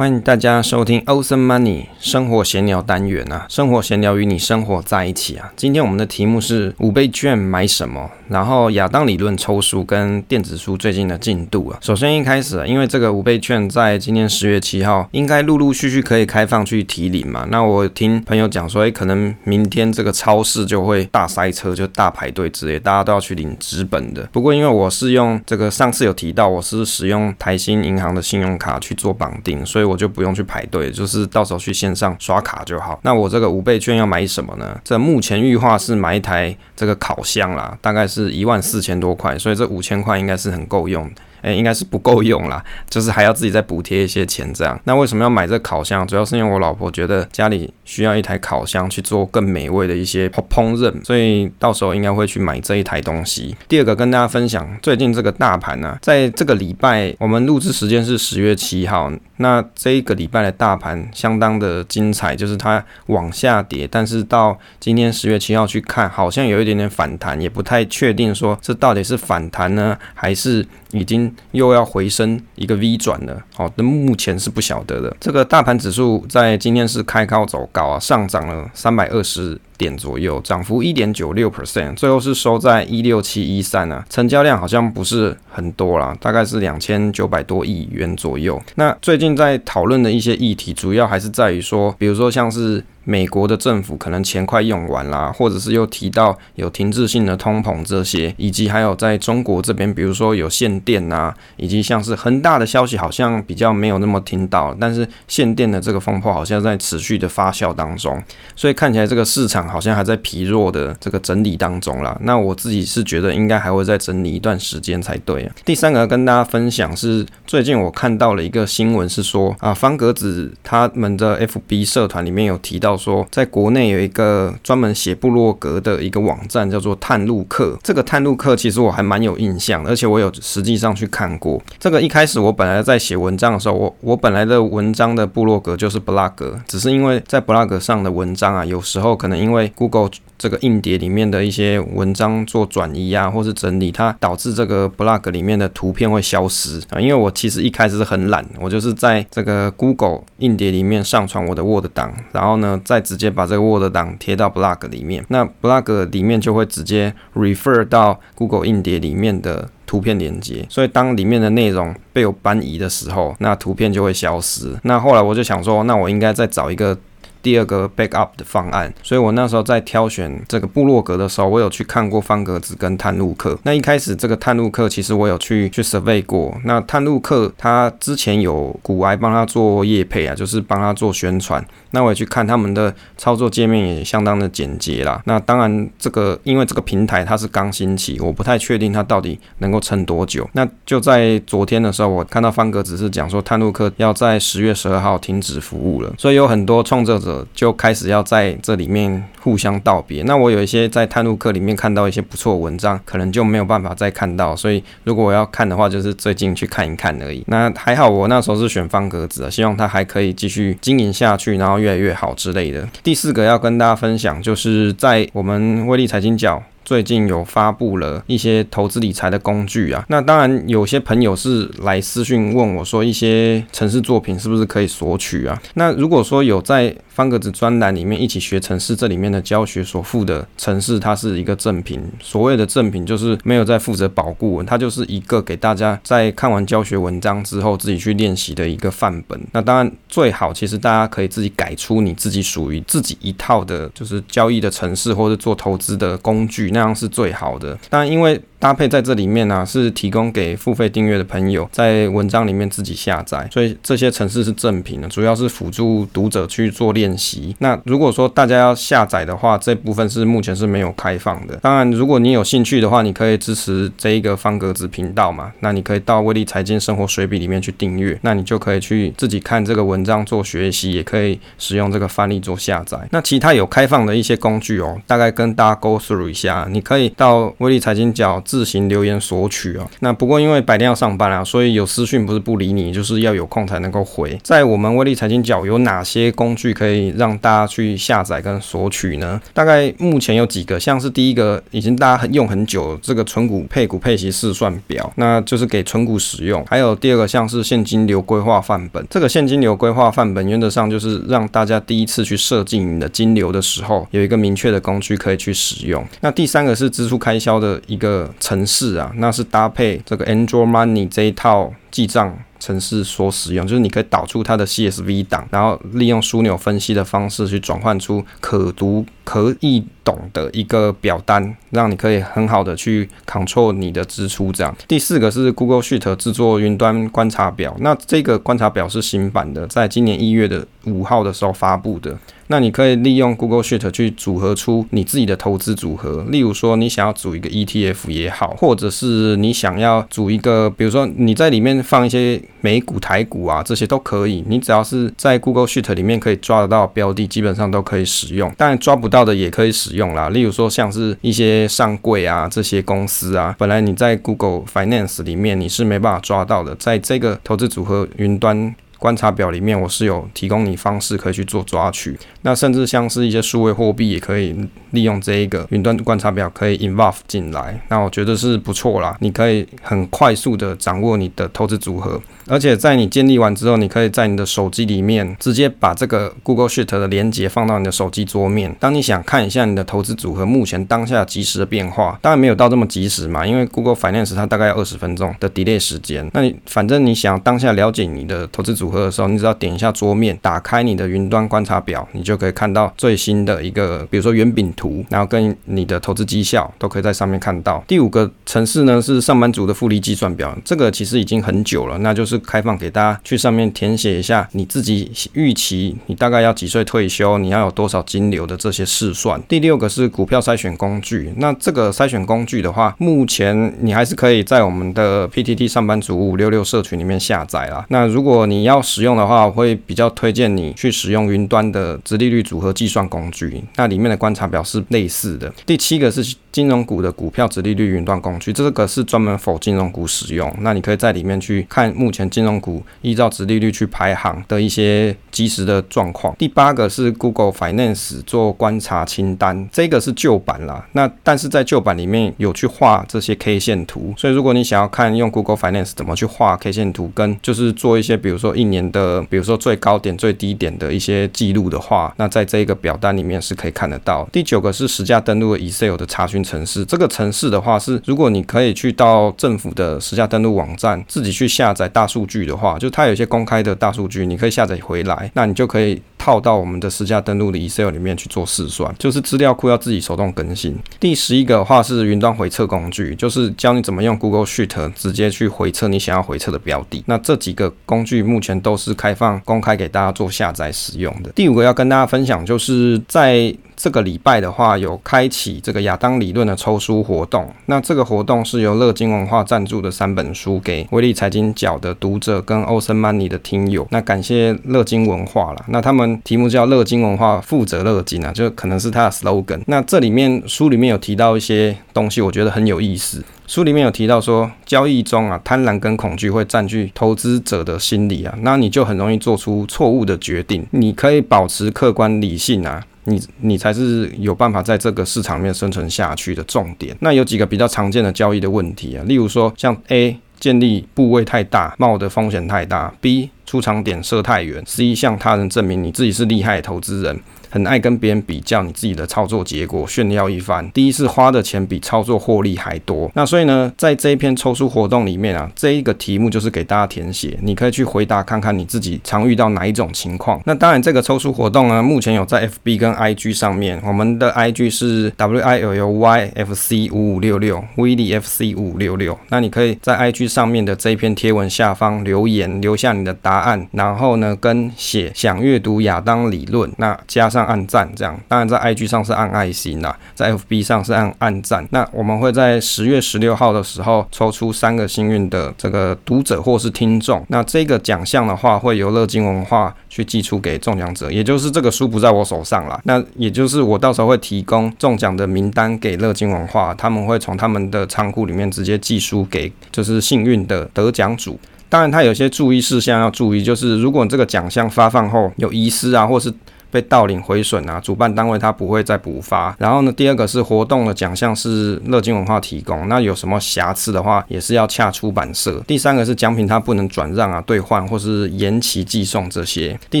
欢迎大家收听 Awesome Money 生活闲聊单元啊，生活闲聊与你生活在一起啊。今天我们的题目是五倍券买什么？然后亚当理论抽书跟电子书最近的进度啊。首先一开始啊，因为这个五倍券在今年十月七号应该陆陆续续可以开放去提领嘛。那我听朋友讲说，哎，可能明天这个超市就会大塞车，就大排队之类，大家都要去领纸本的。不过因为我是用这个上次有提到，我是使用台新银行的信用卡去做绑定，所以我就不用去排队，就是到时候去线上刷卡就好。那我这个五倍券要买什么呢？这目前预划是买一台这个烤箱啦，大概是是一万四千多块，所以这五千块应该是很够用。诶，应该是不够用啦，就是还要自己再补贴一些钱这样。那为什么要买这烤箱？主要是因为我老婆觉得家里需要一台烤箱去做更美味的一些烹饪，所以到时候应该会去买这一台东西。第二个跟大家分享，最近这个大盘呢、在这个礼拜，我们录制时间是十月七号，那这一个礼拜的大盘相当的精彩，就是它往下跌，但是到今天十月七号去看，好像有一点点反弹，也不太确定说这到底是反弹呢，还是已经。又要回升一个 V 转了，好，那目前是不晓得的。这个大盘指数在今天是开高走高啊，上涨了三百二十点左右，涨幅一点九六 percent，最后是收在一六七一三啊，成交量好像不是很多啦，大概是两千九百多亿元左右。那最近在讨论的一些议题，主要还是在于说，比如说像是。美国的政府可能钱快用完啦，或者是又提到有停滞性的通膨这些，以及还有在中国这边，比如说有限电啊，以及像是恒大的消息好像比较没有那么听到，但是限电的这个风波好像在持续的发酵当中，所以看起来这个市场好像还在疲弱的这个整理当中啦。那我自己是觉得应该还会再整理一段时间才对啊。第三个跟大家分享是最近我看到了一个新闻是说啊，方格子他们的 FB 社团里面有提到。说，在国内有一个专门写部落格的一个网站，叫做探路客。这个探路客其实我还蛮有印象，而且我有实际上去看过。这个一开始我本来在写文章的时候，我我本来的文章的部落格就是 blog，只是因为在 blog 上的文章啊，有时候可能因为 Google 这个硬碟里面的一些文章做转移啊，或是整理，它导致这个 blog 里面的图片会消失啊。因为我其实一开始是很懒，我就是在这个 Google 硬碟里面上传我的 Word 档，然后呢。再直接把这个 Word 档贴到 Blog 里面，那 Blog 里面就会直接 refer 到 Google 硬碟里面的图片连接，所以当里面的内容被我搬移的时候，那图片就会消失。那后来我就想说，那我应该再找一个。第二个 backup 的方案，所以我那时候在挑选这个部落格的时候，我有去看过方格子跟探路客。那一开始这个探路客其实我有去去 survey 过。那探路客他之前有股癌帮他做业配啊，就是帮他做宣传。那我也去看他们的操作界面也相当的简洁啦。那当然这个因为这个平台它是刚兴起，我不太确定它到底能够撑多久。那就在昨天的时候，我看到方格子是讲说探路客要在十月十二号停止服务了，所以有很多创作者。就开始要在这里面互相道别。那我有一些在探路客里面看到一些不错文章，可能就没有办法再看到。所以如果我要看的话，就是最近去看一看而已。那还好，我那时候是选方格子，希望它还可以继续经营下去，然后越来越好之类的。第四个要跟大家分享，就是在我们威力财经角。最近有发布了一些投资理财的工具啊，那当然有些朋友是来私讯问我说，一些程式作品是不是可以索取啊？那如果说有在方格子专栏里面一起学程式，这里面的教学所附的程式，它是一个赠品。所谓的赠品就是没有在负责保固，它就是一个给大家在看完教学文章之后自己去练习的一个范本。那当然最好，其实大家可以自己改出你自己属于自己一套的，就是交易的程式或者做投资的工具，那这样是最好的。但因为搭配在这里面呢、是提供给付费订阅的朋友在文章里面自己下载，所以这些程式是正品的，主要是辅助读者去做练习。那如果说大家要下载的话，这部分是目前是没有开放的。当然，如果你有兴趣的话，你可以支持这一个方格子频道嘛，那你可以到威力财经生活随笔里面去订阅，那你就可以去自己看这个文章做学习，也可以使用这个范例做下载。那其他有开放的一些工具哦，大概跟大家 go through 一下，你可以到威力财经角。自行留言索取哦。那不过因为白天要上班啊，所以有私讯不是不理你，就是要有空才能够回。在我们威力财经角有哪些工具可以让大家去下载跟索取呢？大概目前有几个，像是第一个已经大家用很久这个存股配股配息试算表，那就是给存股使用。还有第二个像是现金流规划范本，这个现金流规划范本原则上就是让大家第一次去设计你的金流的时候，有一个明确的工具可以去使用。那第三个是支出开销的一个程式啊，那是搭配这个 Android Money 这一套记账程式所使用，就是你可以导出它的 CSV 档，然后利用枢纽分析的方式去转换出可读、可易懂的一个表单，让你可以很好的去 control 你的支出。这样，第四个是 Google Sheet 制作云端观察表，那这个观察表是新版的，在今年一月的五号的时候发布的。那你可以利用 Google Sheet 去组合出你自己的投资组合，例如说你想要组一个 ETF 也好，或者是你想要组一个，比如说你在里面放一些美股、台股啊，这些都可以。你只要是在 Google Sheet 里面可以抓得到标的，基本上都可以使用。当然抓不到的也可以使用啦，例如说像是一些上柜啊这些公司啊，本来你在 Google Finance 里面你是没办法抓到的，在这个投资组合云端。观察表里面，我是有提供你方式可以去做抓取。那甚至像是一些数位货币，也可以利用这一个云端观察表可以 involve 进来。那我觉得是不错啦，你可以很快速的掌握你的投资组合。而且在你建立完之后，你可以在你的手机里面直接把这个 Google Sheet 的连接放到你的手机桌面。当你想看一下你的投资组合目前当下即时的变化，当然没有到这么即时嘛，因为 Google Finance 它大概要二十分钟的 delay 时间。那你反正你想当下了解你的投资组合合的时候，你只要点一下桌面，打开你的云端观察表，你就可以看到最新的一个，比如说圆饼图，然后跟你的投资绩效都可以在上面看到。第五个城市呢是上班族的复利计算表，这个其实已经很久了，那就是。开放给大家去上面填写一下你自己预期，你大概要几岁退休，你要有多少金流的这些试算。第六个是股票筛选工具，那这个筛选工具的话，目前你还是可以在我们的 PTT 上班族五六六社群里面下载啦。那如果你要使用的话，我会比较推荐你去使用云端的直利率组合计算工具，那里面的观察表是类似的。第七个是金融股的股票殖利率云端工具，这个是专门否金融股使用，那你可以在里面去看目前。金融股依照殖利率去排行的一些即时的状况。第八个是 Google Finance 做观察清单，这个是旧版啦。那但是在旧版里面有去画这些 K 线图，所以如果你想要看用 Google Finance 怎么去画 K 线图，跟就是做一些比如说一年的，比如说最高点、最低点的一些记录的话，那在这个表单里面是可以看得到。第九个是实价登录的 Excel 的查询城市，这个城市的话是如果你可以去到政府的实价登录网站，自己去下载大。数据的话，就它有一些公开的大数据，你可以下载回来，那你就可以套到我们的私家登录的 Excel 里面去做试算，就是资料库要自己手动更新。第十一个的话是云端回测工具，就是教你怎么用 Google Sheet 直接去回测你想要回测的标的。那这几个工具目前都是开放公开给大家做下载使用的。第五个要跟大家分享，就是在这个礼拜的话，有开启这个亚当理论的抽书活动。那这个活动是由乐金文化赞助的三本书给威力财经角的读者跟 Awesome Money 的听友。那感谢乐金文化啦，那他们题目叫乐金文化，负责乐金啊，就可能是他的 slogan。那这里面书里面有提到一些东西，我觉得很有意思。书里面有提到说，交易中啊，贪婪跟恐惧会占据投资者的心理啊，那你就很容易做出错误的决定。你可以保持客观理性啊。你你才是有办法在这个市场面生存下去的重点。那有几个比较常见的交易的问题啊，例如说像 A 建立部位太大，冒的风险太大；B 出场点设太远；C 向他人证明你自己是厉害投资人。很爱跟别人比较你自己的操作结果，炫耀一番。第一是花的钱比操作获利还多。那所以呢，在这一篇抽书活动里面啊，这一个题目就是给大家填写，你可以去回答看看你自己常遇到哪一种情况。那当然，这个抽书活动呢，目前有在 FB 跟 IG 上面，我们的 IG 是 W I L L Y F C 五五六六 V D F C 五五六六。那你可以在 IG 上面的这一篇贴文下方留言，留下你的答案，然后呢，跟写想阅读亚当理论，那加上。上按赞，这样。当然在 IG 上是按爱心啦，在 FB 上是按按赞。那我们会在十月十六号的时候抽出三个幸运的这个读者或是听众。那这个奖项的话，会由乐金文化去寄出给中奖者，也就是这个书不在我手上啦。那也就是我到时候会提供中奖的名单给乐金文化，他们会从他们的仓库里面直接寄书给就是幸运的得奖主。当然，他有些注意事项要注意，就是如果这个奖项发放后有遗失啊，或是被盗领毁损啊，主办单位他不会再补发。然后呢，第二个是活动的奖项是乐金文化提供，那有什么瑕疵的话，也是要洽出版社。第三个是奖品它不能转让啊、兑换或是延期寄送这些。第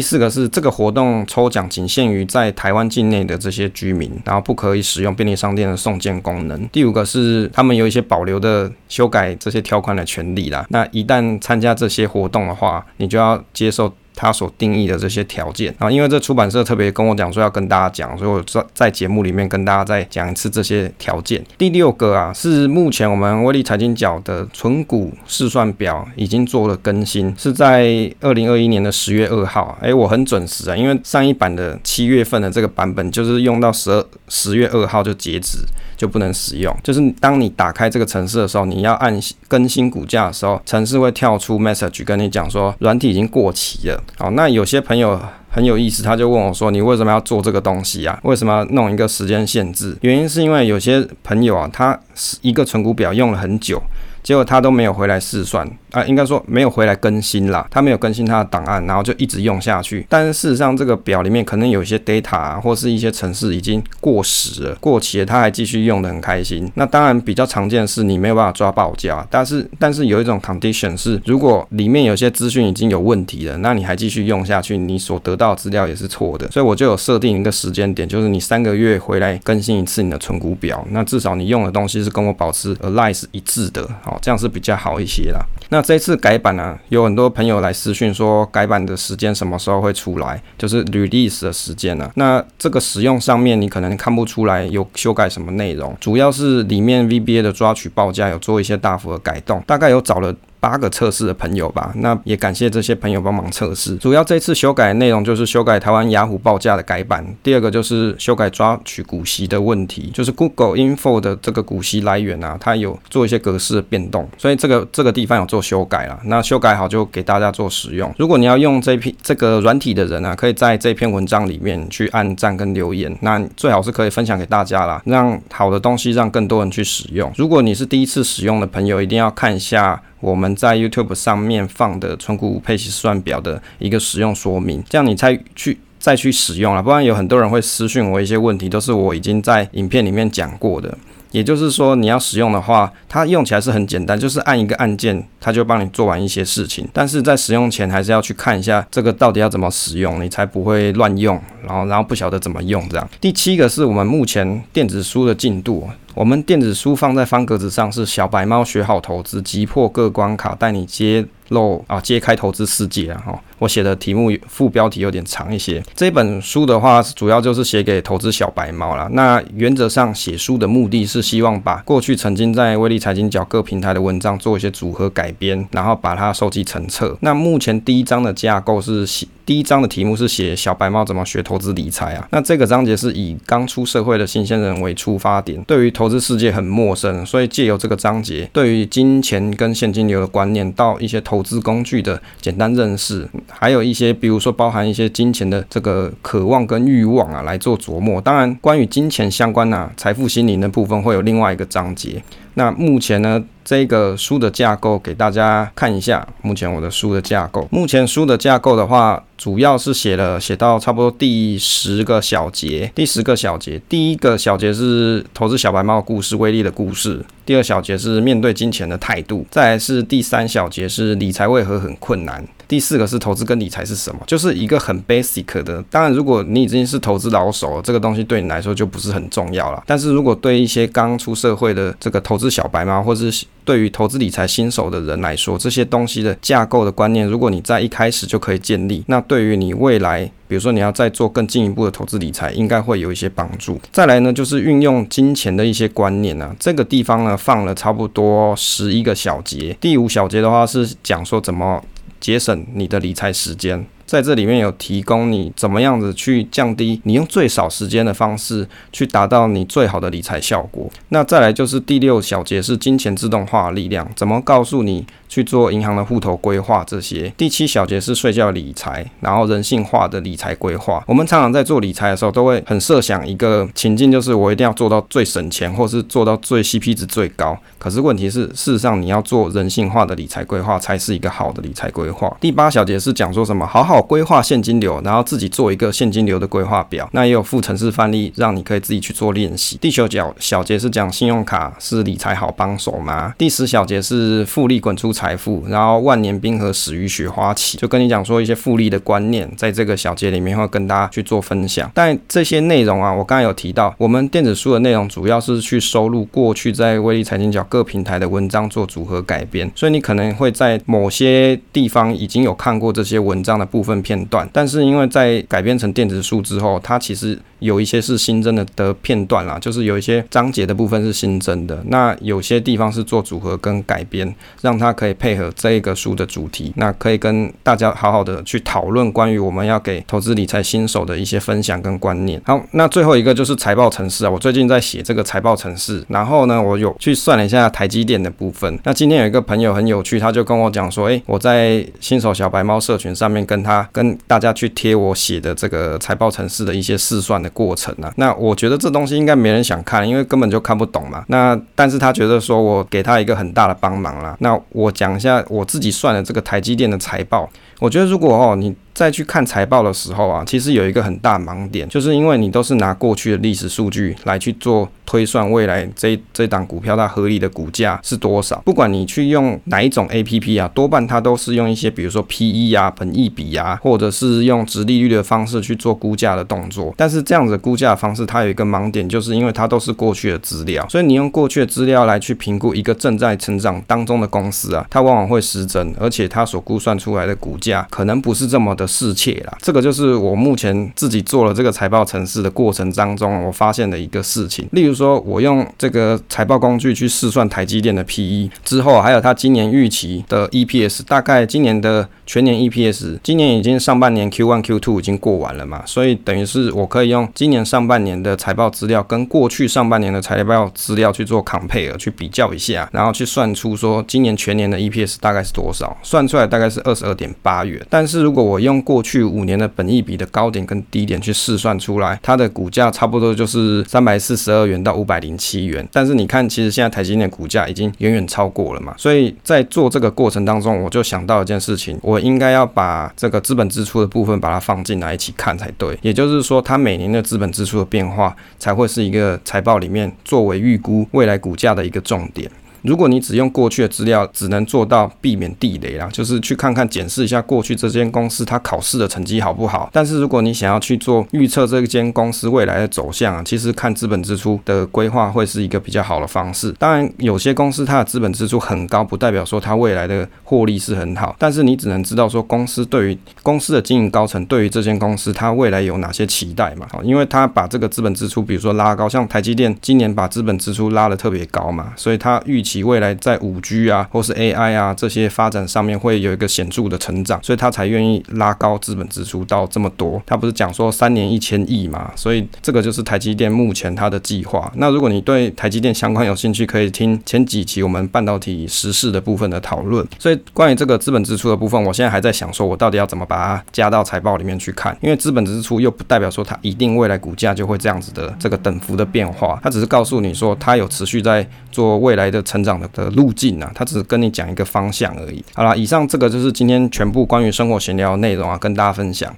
四个是这个活动抽奖仅限于在台湾境内的这些居民，然后不可以使用便利商店的送件功能。第五个是他们有一些保留的修改这些条款的权利啦。那一旦参加这些活动的话，你就要接受。他所定义的这些条件啊，因为这出版社特别跟我讲说要跟大家讲，所以我在在节目里面跟大家再讲一次这些条件。第六个啊，是目前我们威力财经角的存股试算表已经做了更新，是在二零二一年的十月二号。哎，我很准时啊，因为上一版的七月份的这个版本就是用到十二十月二号就截止。就不能使用。就是当你打开这个程式的时候，你要按更新股价的时候，程式会跳出 message 跟你讲说软体已经过期了。好，那有些朋友很有意思，他就问我说：“你为什么要做这个东西啊？为什么要弄一个时间限制？”原因是因为有些朋友啊，他一个存股表用了很久，结果他都没有回来试算。啊，应该说没有回来更新啦，他没有更新他的档案，然后就一直用下去。但是事实上，这个表里面可能有一些 data 啊，或是一些程式已经过时了、过期了，他还继续用的很开心。那当然比较常见的是你没有办法抓报价，但是但是有一种 condition 是，如果里面有些资讯已经有问题了，那你还继续用下去，你所得到资料也是错的。所以我就有设定一个时间点，就是你三个月回来更新一次你的存股表，那至少你用的东西是跟我保持 align 是一致的，好，这样是比较好一些啦。那这次改版呢、有很多朋友来私讯说改版的时间什么时候会出来，就是 release 的时间呢、那这个使用上面你可能看不出来有修改什么内容，主要是里面 VBA 的抓取报价有做一些大幅的改动，大概有找了。八个测试的朋友吧，那也感谢这些朋友帮忙测试。主要这次修改的内容就是修改台湾雅虎报价的改版，第二个就是修改抓取股息的问题，就是 Google Info 的这个股息来源啊，它有做一些格式的变动，所以这个这个地方有做修改了。那修改好就给大家做使用。如果你要用这篇这个软体的人啊，可以在这篇文章里面去按赞跟留言，那最好是可以分享给大家啦，让好的东西让更多人去使用。如果你是第一次使用的朋友，一定要看一下。我们在 YouTube 上面放的存股配息算表的一个使用说明，这样你才去再去使用了。不然有很多人会私信我一些问题，都是我已经在影片里面讲过的。也就是说，你要使用的话，它用起来是很简单，就是按一个按键，它就帮你做完一些事情。但是在使用前，还是要去看一下这个到底要怎么使用，你才不会乱用，然后然后不晓得怎么用这样。第七个是我们目前电子书的进度。我们电子书放在方格子上是小白猫学好投资，击破各关卡，带你揭露啊，揭开投资世界啊！哈，我写的题目副标题有点长一些。这本书的话，主要就是写给投资小白猫啦。那原则上写书的目的是希望把过去曾经在威力财经角各平台的文章做一些组合改编，然后把它收集成册。那目前第一章的架构是。第一章的题目是写小白猫怎么学投资理财啊？那这个章节是以刚出社会的新鲜人为出发点，对于投资世界很陌生，所以借由这个章节，对于金钱跟现金流的观念，到一些投资工具的简单认识，还有一些比如说包含一些金钱的这个渴望跟欲望啊来做琢磨。当然，关于金钱相关啊财富心灵的部分会有另外一个章节。那目前呢，这个书的架构给大家看一下。目前我的书的架构，目前书的架构的话，主要是写了写到差不多第十个小节。第十个小节，第一个小节是投资小白猫故事，威力的故事。第二小节是面对金钱的态度。再来是第三小节是理财为何很困难。第四个是投资跟理财是什么，就是一个很 basic 的。当然，如果你已经是投资老手了，这个东西对你来说就不是很重要了。但是如果对一些刚出社会的这个投资小白嘛，或者是对于投资理财新手的人来说，这些东西的架构的观念，如果你在一开始就可以建立，那对于你未来，比如说你要再做更进一步的投资理财，应该会有一些帮助。再来呢，就是运用金钱的一些观念啊，这个地方呢放了差不多十一个小节。第五小节的话是讲说怎么。节省你的理财时间，在这里面有提供你怎么样子去降低你用最少时间的方式去达到你最好的理财效果。那再来就是第六小节是金钱自动化力量，怎么告诉你去做银行的户头规划这些。第七小节是睡觉理财，然后人性化的理财规划。我们常常在做理财的时候，都会很设想一个情境，就是我一定要做到最省钱，或是做到最 CP 值最高。可是问题是，事实上你要做人性化的理财规划，才是一个好的理财规划。第八小节是讲说什么？好好规划现金流，然后自己做一个现金流的规划表。那也有附程式范例，让你可以自己去做练习。第九小小节是讲信用卡是理财好帮手吗？第十小节是复利滚出财富，然后万年冰河始于雪花起，就跟你讲说一些复利的观念，在这个小节里面会跟大家去做分享。但这些内容啊，我刚才有提到，我们电子书的内容主要是去收录过去在威力财经角各平台的文章做组合改编，所以你可能会在某些地方已经有看过这些文章的部分片段，但是因为在改编成电子书之后，它其实有一些是新增的的片段啦，就是有一些章节的部分是新增的，那有些地方是做组合跟改编，让它可以配合这一个书的主题，那可以跟大家好好的去讨论关于我们要给投资理财新手的一些分享跟观念。好，那最后一个就是财报城市啊，我最近在写这个财报城市，然后呢，我有去算了一下台积电的部分。那今天有一个朋友很有趣，他就跟我讲说，诶，我在新手小白猫社群上面跟他跟大家去贴我写的这个财报城市的一些试算的过程啊。那我觉得这东西应该没人想看，因为根本就看不懂嘛。那但是他觉得说我给他一个很大的帮忙啦。那我讲一下我自己算的这个台积电的财报，我觉得如果哦你。再去看财报的时候啊，其实有一个很大盲点，就是因为你都是拿过去的历史数据来去做推算，未来这这档股票它合理的股价是多少？不管你去用哪一种 APP 啊，多半它都是用一些比如说 PE 啊、本益比啊，或者是用值利率的方式去做估价的动作。但是这样子估价的方式，它有一个盲点，就是因为它都是过去的资料，所以你用过去的资料来去评估一个正在成长当中的公司啊，它往往会失真，而且它所估算出来的股价可能不是这么的。适切啦，这个就是我目前自己做了这个财报城市的过程当中，我发现的一个事情。例如说，我用这个财报工具去试算台积电的 PE 之后，还有它今年预期的 EPS，大概今年的全年 EPS，今年已经上半年 Q1、Q2 已经过完了嘛，所以等于是我可以用今年上半年的财报资料跟过去上半年的财报资料去做 compare，去比较一下，然后去算出说今年全年的 EPS 大概是多少，算出来大概是二十二点八但是如果我用过去五年的本益比的高点跟低点去试算出来，它的股价差不多就是三百四十二元到五百零七元。但是你看，其实现在台积电股价已经远远超过了嘛，所以在做这个过程当中，我就想到一件事情，我应该要把这个资本支出的部分把它放进来一起看才对。也就是说，它每年的资本支出的变化才会是一个财报里面作为预估未来股价的一个重点。如果你只用过去的资料，只能做到避免地雷啦，就是去看看检视一下过去这间公司它考试的成绩好不好。但是如果你想要去做预测这间公司未来的走向啊，其实看资本支出的规划会是一个比较好的方式。当然，有些公司它的资本支出很高，不代表说它未来的获利是很好。但是你只能知道说公司对于公司的经营高层对于这间公司它未来有哪些期待嘛？好，因为它把这个资本支出，比如说拉高，像台积电今年把资本支出拉得特别高嘛，所以它预期。其未来在五 G 啊，或是 AI 啊这些发展上面会有一个显著的成长，所以他才愿意拉高资本支出到这么多。他不是讲说三年一千亿嘛，所以这个就是台积电目前它的计划。那如果你对台积电相关有兴趣，可以听前几期我们半导体时事的部分的讨论。所以关于这个资本支出的部分，我现在还在想说，我到底要怎么把它加到财报里面去看？因为资本支出又不代表说它一定未来股价就会这样子的这个等幅的变化，它只是告诉你说它有持续在做未来的成。成长的的路径啊，他只是跟你讲一个方向而已。好了，以上这个就是今天全部关于生活闲聊内容啊，跟大家分享。